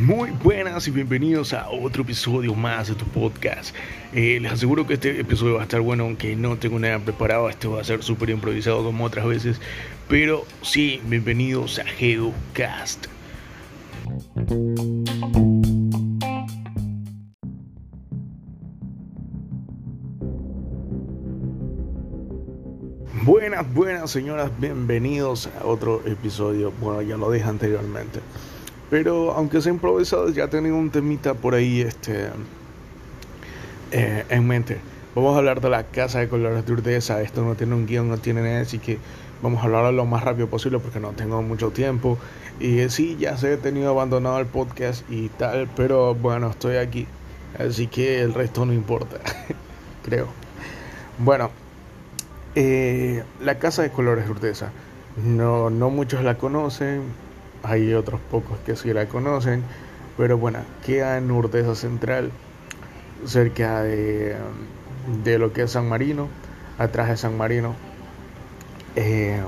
Muy buenas y bienvenidos a otro episodio más de tu podcast. Eh, les aseguro que este episodio va a estar bueno, aunque no tengo nada preparado. Esto va a ser súper improvisado como otras veces. Pero sí, bienvenidos a GeoCast. Buenas, señoras, bienvenidos a otro episodio. Bueno, ya lo dije anteriormente. Pero aunque sea improvisado, ya tenía un temita por ahí este, eh, en mente. Vamos a hablar de la casa de colores de Urdesa. Esto no tiene un guion, no tiene nada, así que vamos a hablar lo más rápido posible porque no tengo mucho tiempo. Y eh, sí, ya sé, he tenido abandonado el podcast y tal, pero bueno, estoy aquí. Así que el resto no importa, creo. Bueno, eh, la casa de colores Urdesa. No, no muchos la conocen, hay otros pocos que sí la conocen, pero bueno, queda en Urdesa Central, cerca de, de lo que es San Marino, atrás de San Marino. Eh,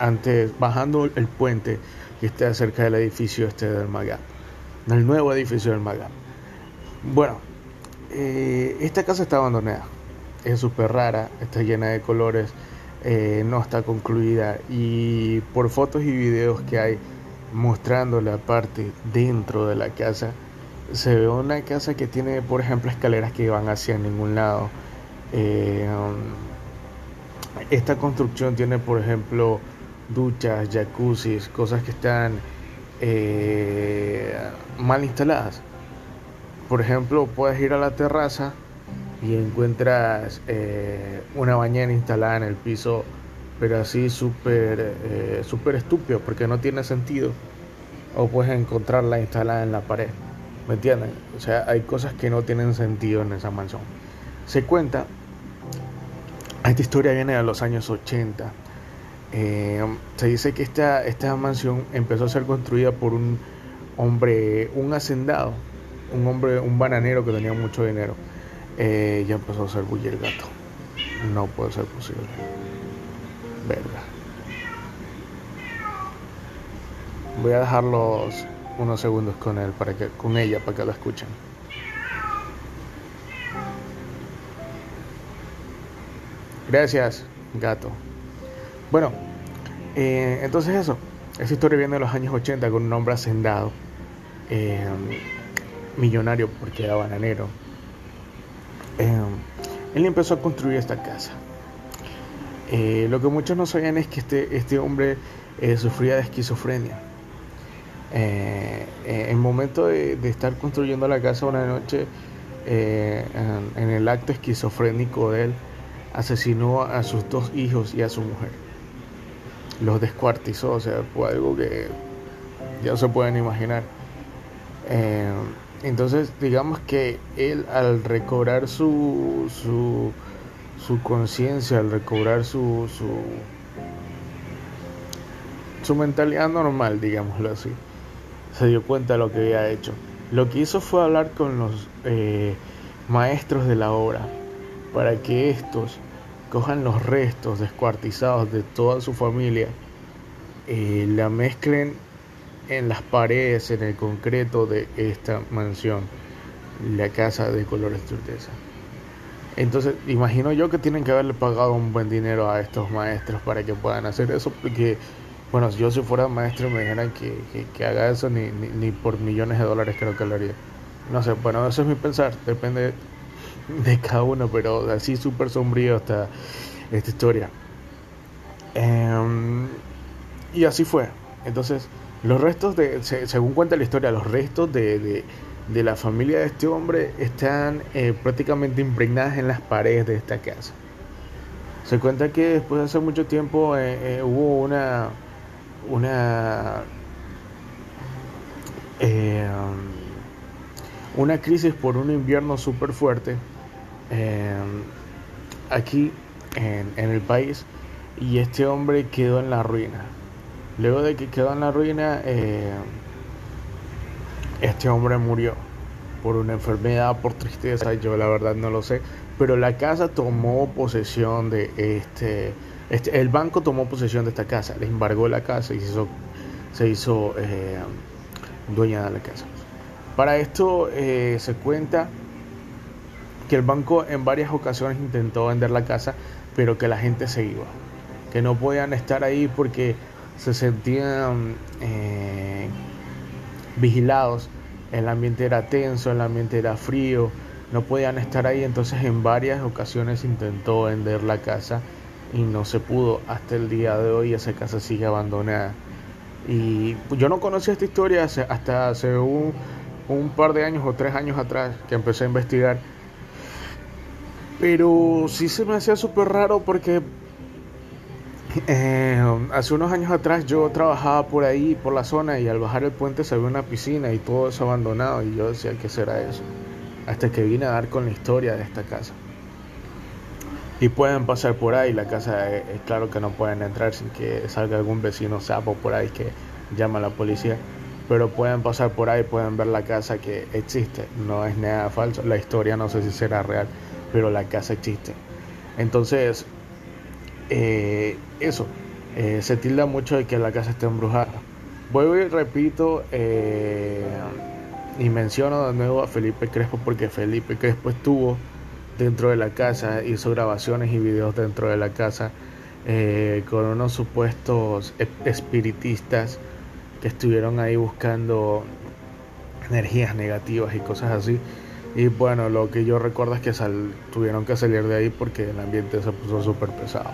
antes, bajando el puente que está cerca del edificio este del Magá, del nuevo edificio del Magá. Bueno, eh, esta casa está abandonada, es súper rara, está llena de colores eh, no está concluida. Y por fotos y videos que hay mostrando la parte dentro de la casa se ve una casa que tiene por ejemplo escaleras que van hacia ningún lado. Eh, um, esta construcción tiene por ejemplo duchas, jacuzzis, cosas que están eh, mal instaladas. Por ejemplo puedes ir a la terraza y encuentras eh, una bañera instalada en el piso, pero así súper eh, super estúpido, porque no tiene sentido. O puedes encontrarla instalada en la pared. ¿Me entienden? O sea, hay cosas que no tienen sentido en esa mansión. Se cuenta, esta historia viene de los años 80. Eh, se dice que esta, esta mansión empezó a ser construida por un hombre, un hacendado, un hombre, un bananero que tenía mucho dinero eh, ya empezó a hacer bulla el gato. No puede ser posible. Verga. Voy a dejarlos unos segundos con él para que, con ella para que lo escuchen. Gracias, gato. Bueno, eh, entonces eso. Esa historia viene de los años 80 con un hombre hacendado, eh, millonario porque era bananero Em, él empezó a construir esta casa. Eh, lo que muchos no sabían es que este, este hombre eh, sufría de esquizofrenia. Eh, en el momento de, estar construyendo la casa una noche, en, el acto esquizofrénico de él, asesinó a sus dos hijos y a su mujer. Los descuartizó, o sea, fue algo que ya se pueden imaginar. Em, entonces, digamos que él al recobrar su, su, conciencia, al recobrar su, su, mentalidad normal, digámoslo así, se dio cuenta de lo que había hecho. Lo que hizo fue hablar con los eh, maestros de la obra para que estos cojan los restos descuartizados de toda su familia, eh, la mezclen en las paredes, en el concreto de esta mansión, la casa de colores turquesa. Entonces, imagino yo que tienen que haberle pagado un buen dinero a estos maestros para que puedan hacer eso, porque, bueno, si yo si fuera maestro me dijeran que, que, haga eso, ni, ni, por millones de dólares creo que lo haría. No sé, bueno, eso es mi pensar, depende de cada uno, pero así súper sombrío está esta historia. Em, y así fue. Entonces, los restos de, según cuenta la historia, los restos de, de, la familia de este hombre están eh, prácticamente impregnadas en las paredes de esta casa. Se cuenta que después de hace mucho tiempo eh, eh, hubo una una una crisis por un invierno súper fuerte aquí en, en el país y este hombre quedó en la ruina Luego de que quedó en la ruina, eh, este hombre murió por una enfermedad, por tristeza, yo la verdad no lo sé, pero la casa tomó posesión de este Este, el banco tomó posesión de esta casa, le embargó la casa y se hizo, eh, dueña de la casa. Para esto eh, se cuenta que el banco en varias ocasiones intentó vender la casa, pero que la gente se iba, que no podían estar ahí porque se sentían eh, vigilados, el ambiente era tenso, el ambiente era frío, no podían estar ahí, entonces en varias ocasiones intentó vender la casa y no se pudo hasta el día de hoy, esa casa sigue abandonada. Y yo no conocía esta historia hasta hace un, un par de años o tres años atrás que empecé a investigar. Pero sí se me hacía súper raro porque eh, hace unos años atrás yo trabajaba por ahí, por la zona, y al bajar el puente se ve una piscina y todo eso abandonado. Y yo decía, ¿qué será eso? Hasta que vine a dar con la historia de esta casa. Y pueden pasar por ahí, la casa es, claro que no pueden entrar sin que salga algún vecino sapo por ahí que llama a la policía. Pero pueden pasar por ahí, pueden ver la casa que existe. No es nada falso. La historia no sé si será real, pero la casa existe. Entonces, eh, eso, eh, se tilda mucho de que la casa esté embrujada. Vuelvo y repito eh, y menciono de nuevo a Felipe Crespo porque Felipe Crespo estuvo dentro de la casa, hizo grabaciones y videos dentro de la casa con unos supuestos espiritistas que estuvieron ahí buscando energías negativas y cosas así. Y bueno, lo que yo recuerdo es que tuvieron que salir de ahí porque el ambiente se puso súper pesado.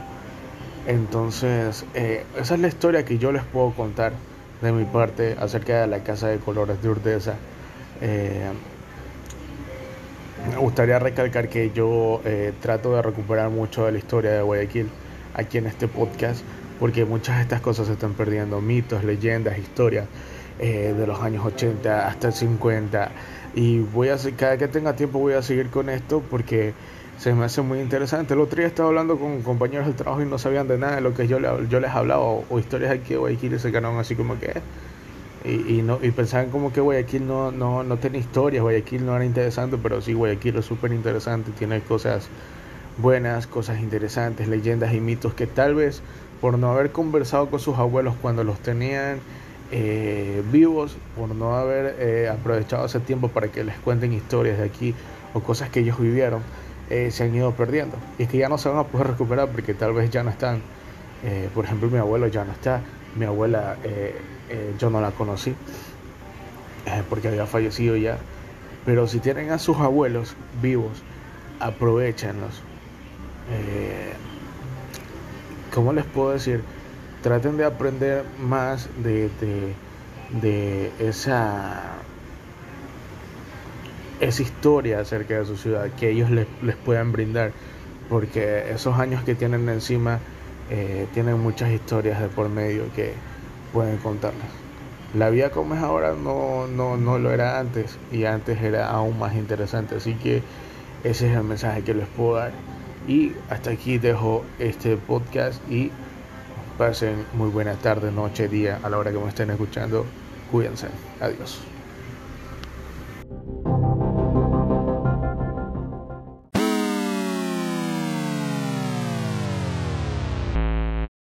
Entonces, eh, esa es la historia que yo les puedo contar de mi parte acerca de la Casa de Colores de Urdesa. Eh, me gustaría recalcar que yo eh, trato de recuperar mucho de la historia de Guayaquil aquí en este podcast, porque muchas de estas cosas se están perdiendo, mitos, leyendas, historias de los años 80 hasta el 50. Y voy a, cada que tenga tiempo voy a seguir con esto porque se me hace muy interesante. El otro día estaba hablando con compañeros del trabajo y no sabían de nada de lo que yo, les hablaba o, historias aquí de Guayaquil y se quedaron así como que... Y, no, pensaban como que Guayaquil no, no, no tenía historias, Guayaquil no era interesante, pero sí, Guayaquil es súper interesante, tiene cosas buenas, cosas interesantes, leyendas y mitos que tal vez por no haber conversado con sus abuelos cuando los tenían eh, vivos, por no haber eh, aprovechado ese tiempo para que les cuenten historias de aquí o cosas que ellos vivieron, eh, se han ido perdiendo. Y que ya no se van a poder recuperar porque tal vez ya no están. Eh, por ejemplo, mi abuelo ya no está. Mi abuela eh, yo no la conocí porque había fallecido ya. Pero si tienen a sus abuelos vivos, aprovechenlos. ¿Cómo les puedo decir? Traten de aprender más de, de, de esa esa historia acerca de su ciudad que ellos les, les puedan brindar, porque esos años que tienen encima eh, tienen muchas historias de por medio que pueden contarles. La vida como es ahora no, no, no lo era antes y antes era aún más interesante, así que ese es el mensaje que les puedo dar. Y hasta aquí dejo este podcast y pasen muy buena tarde, noche, día, a la hora que me estén escuchando. Cuídense. Adiós.